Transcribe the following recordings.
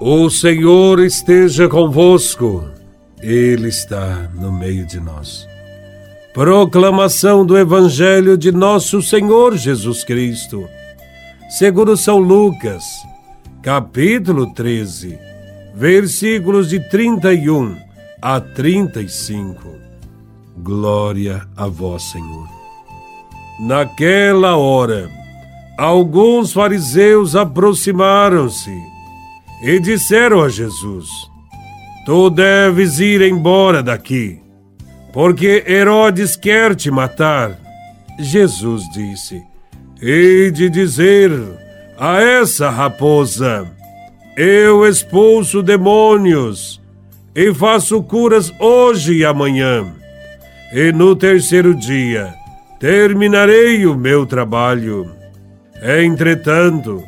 O Senhor esteja convosco, Ele está no meio de nós. Proclamação do Evangelho de Nosso Senhor Jesus Cristo, segundo São Lucas, capítulo 13, versículos de 31 a 35. Glória a Vós, Senhor. Naquela hora, alguns fariseus aproximaram-se e disseram a Jesus: Tu deves ir embora daqui, porque Herodes quer te matar. Jesus disse: Hei de dizer a essa raposa: Eu expulso demônios e faço curas hoje e amanhã, e no terceiro dia terminarei o meu trabalho. Entretanto,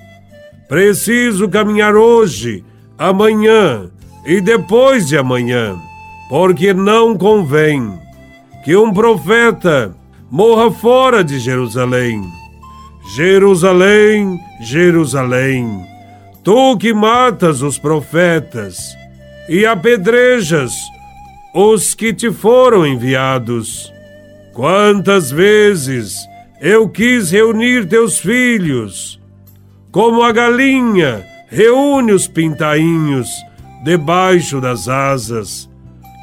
preciso caminhar hoje, amanhã e depois de amanhã, porque não convém que um profeta morra fora de Jerusalém. Jerusalém, Jerusalém, tu que matas os profetas e apedrejas os que te foram enviados. Quantas vezes eu quis reunir teus filhos, como a galinha reúne os pintainhos debaixo das asas,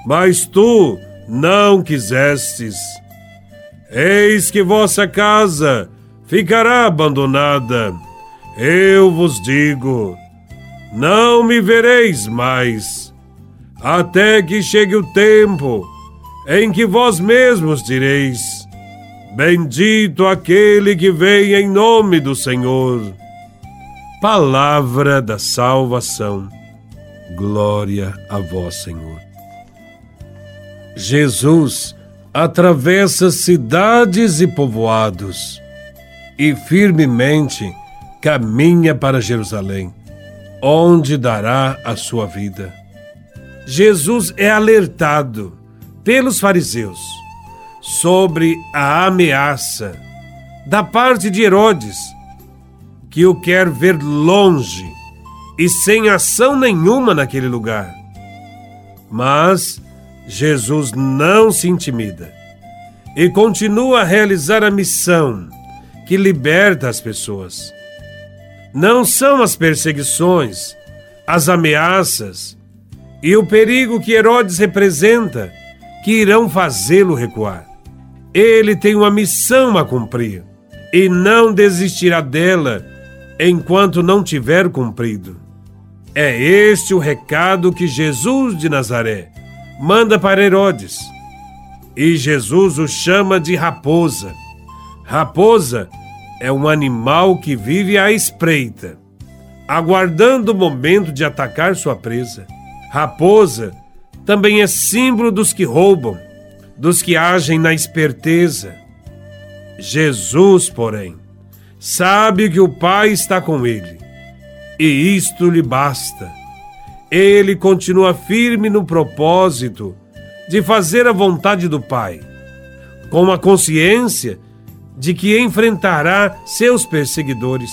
mas tu não quisestes. Eis que vossa casa ficará abandonada. Eu vos digo: não me vereis mais, até que chegue o tempo em que vós mesmos direis: Bendito aquele que vem em nome do Senhor. Palavra da salvação. Glória a vós, Senhor. Jesus atravessa cidades e povoados e firmemente caminha para Jerusalém, onde dará a sua vida. Jesus é alertado pelos fariseus sobre a ameaça da parte de Herodes, que o quer ver longe e sem ação nenhuma naquele lugar. Mas Jesus não se intimida e continua a realizar a missão que liberta as pessoas. Não são as perseguições, as ameaças e o perigo que Herodes representa que irão fazê-lo recuar. Ele tem uma missão a cumprir e não desistirá dela enquanto não tiver cumprido. É este o recado que Jesus de Nazaré manda para Herodes. E Jesus o chama de raposa. Raposa é um animal que vive à espreita, aguardando o momento de atacar sua presa. Raposa também é símbolo dos que roubam, dos que agem na esperteza. Jesus, porém, sabe que o Pai está com ele, e isto lhe basta. Ele continua firme no propósito de fazer a vontade do Pai, com a consciência de que enfrentará seus perseguidores.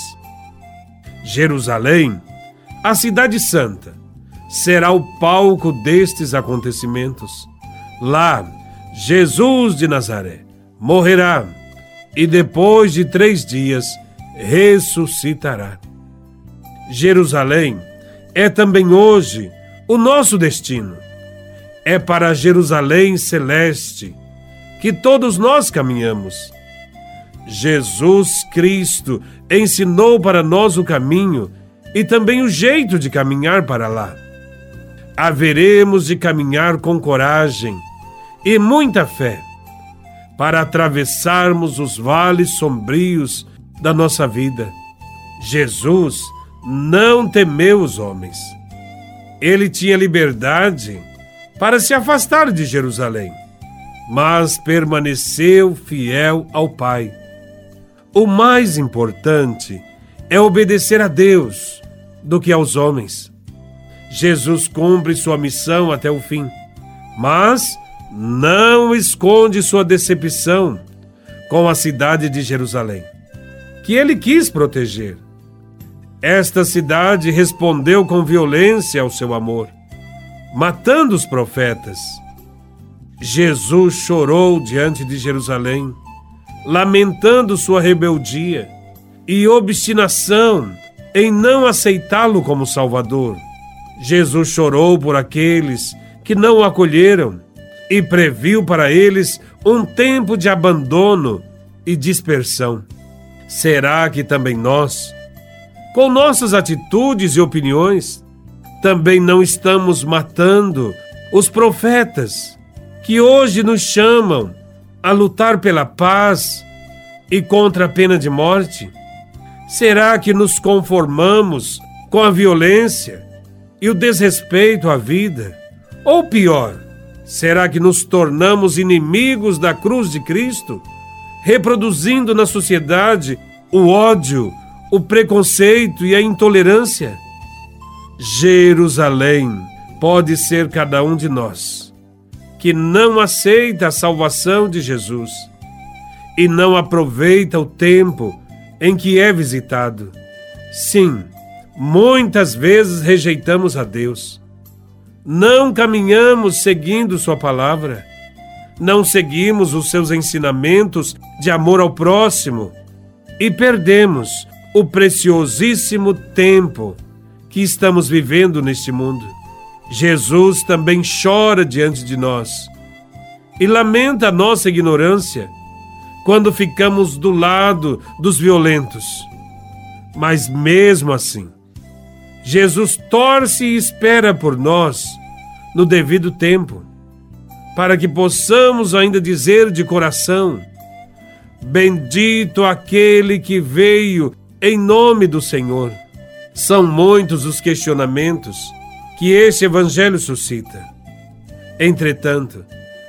Jerusalém, a cidade santa, será o palco destes acontecimentos. Lá, Jesus de Nazaré morrerá e depois de três dias ressuscitará. Jerusalém é também hoje o nosso destino. É para Jerusalém celeste que todos nós caminhamos. Jesus Cristo ensinou para nós o caminho e também o jeito de caminhar para lá. Haveremos de caminhar com coragem e muita fé para atravessarmos os vales sombrios da nossa vida. Jesus não temeu os homens. Ele tinha liberdade para se afastar de Jerusalém, mas permaneceu fiel ao Pai. O mais importante é obedecer a Deus do que aos homens. Jesus cumpre sua missão até o fim, mas não esconde sua decepção com a cidade de Jerusalém, que ele quis proteger. Esta cidade respondeu com violência ao seu amor, matando os profetas. Jesus chorou diante de Jerusalém, lamentando sua rebeldia e obstinação em não aceitá-lo como Salvador. Jesus chorou por aqueles que não o acolheram e previu para eles um tempo de abandono e dispersão. Será que também nós, com nossas atitudes e opiniões, também não estamos matando os profetas que hoje nos chamam a lutar pela paz e contra a pena de morte? Será que nos conformamos com a violência e o desrespeito à vida? Ou pior, será que nos tornamos inimigos da cruz de Cristo, reproduzindo na sociedade o ódio, o preconceito e a intolerância? Jerusalém pode ser cada um de nós que não aceita a salvação de Jesus e não aproveita o tempo em que é visitado. Sim, muitas vezes rejeitamos a Deus. Não caminhamos seguindo Sua palavra. Não seguimos os seus ensinamentos de amor ao próximo e perdemos o preciosíssimo tempo que estamos vivendo neste mundo. Jesus também chora diante de nós e lamenta a nossa ignorância quando ficamos do lado dos violentos. Mas mesmo assim, Jesus torce e espera por nós no devido tempo, para que possamos ainda dizer de coração: Bendito aquele que veio em nome do Senhor. São muitos os questionamentos que este Evangelho suscita. Entretanto,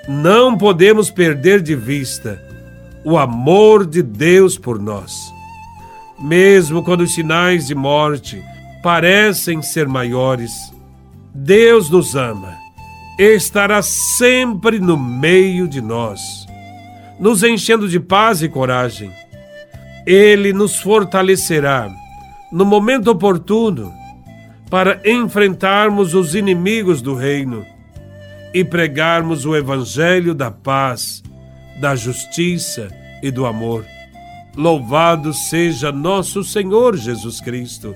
não podemos perder de vista o amor de Deus por nós. Mesmo quando os sinais de morte parecem ser maiores, Deus nos ama, estará sempre no meio de nós, nos enchendo de paz e coragem. Ele nos fortalecerá no momento oportuno para enfrentarmos os inimigos do reino e pregarmos o Evangelho da paz da justiça e do amor. Louvado seja nosso Senhor Jesus Cristo,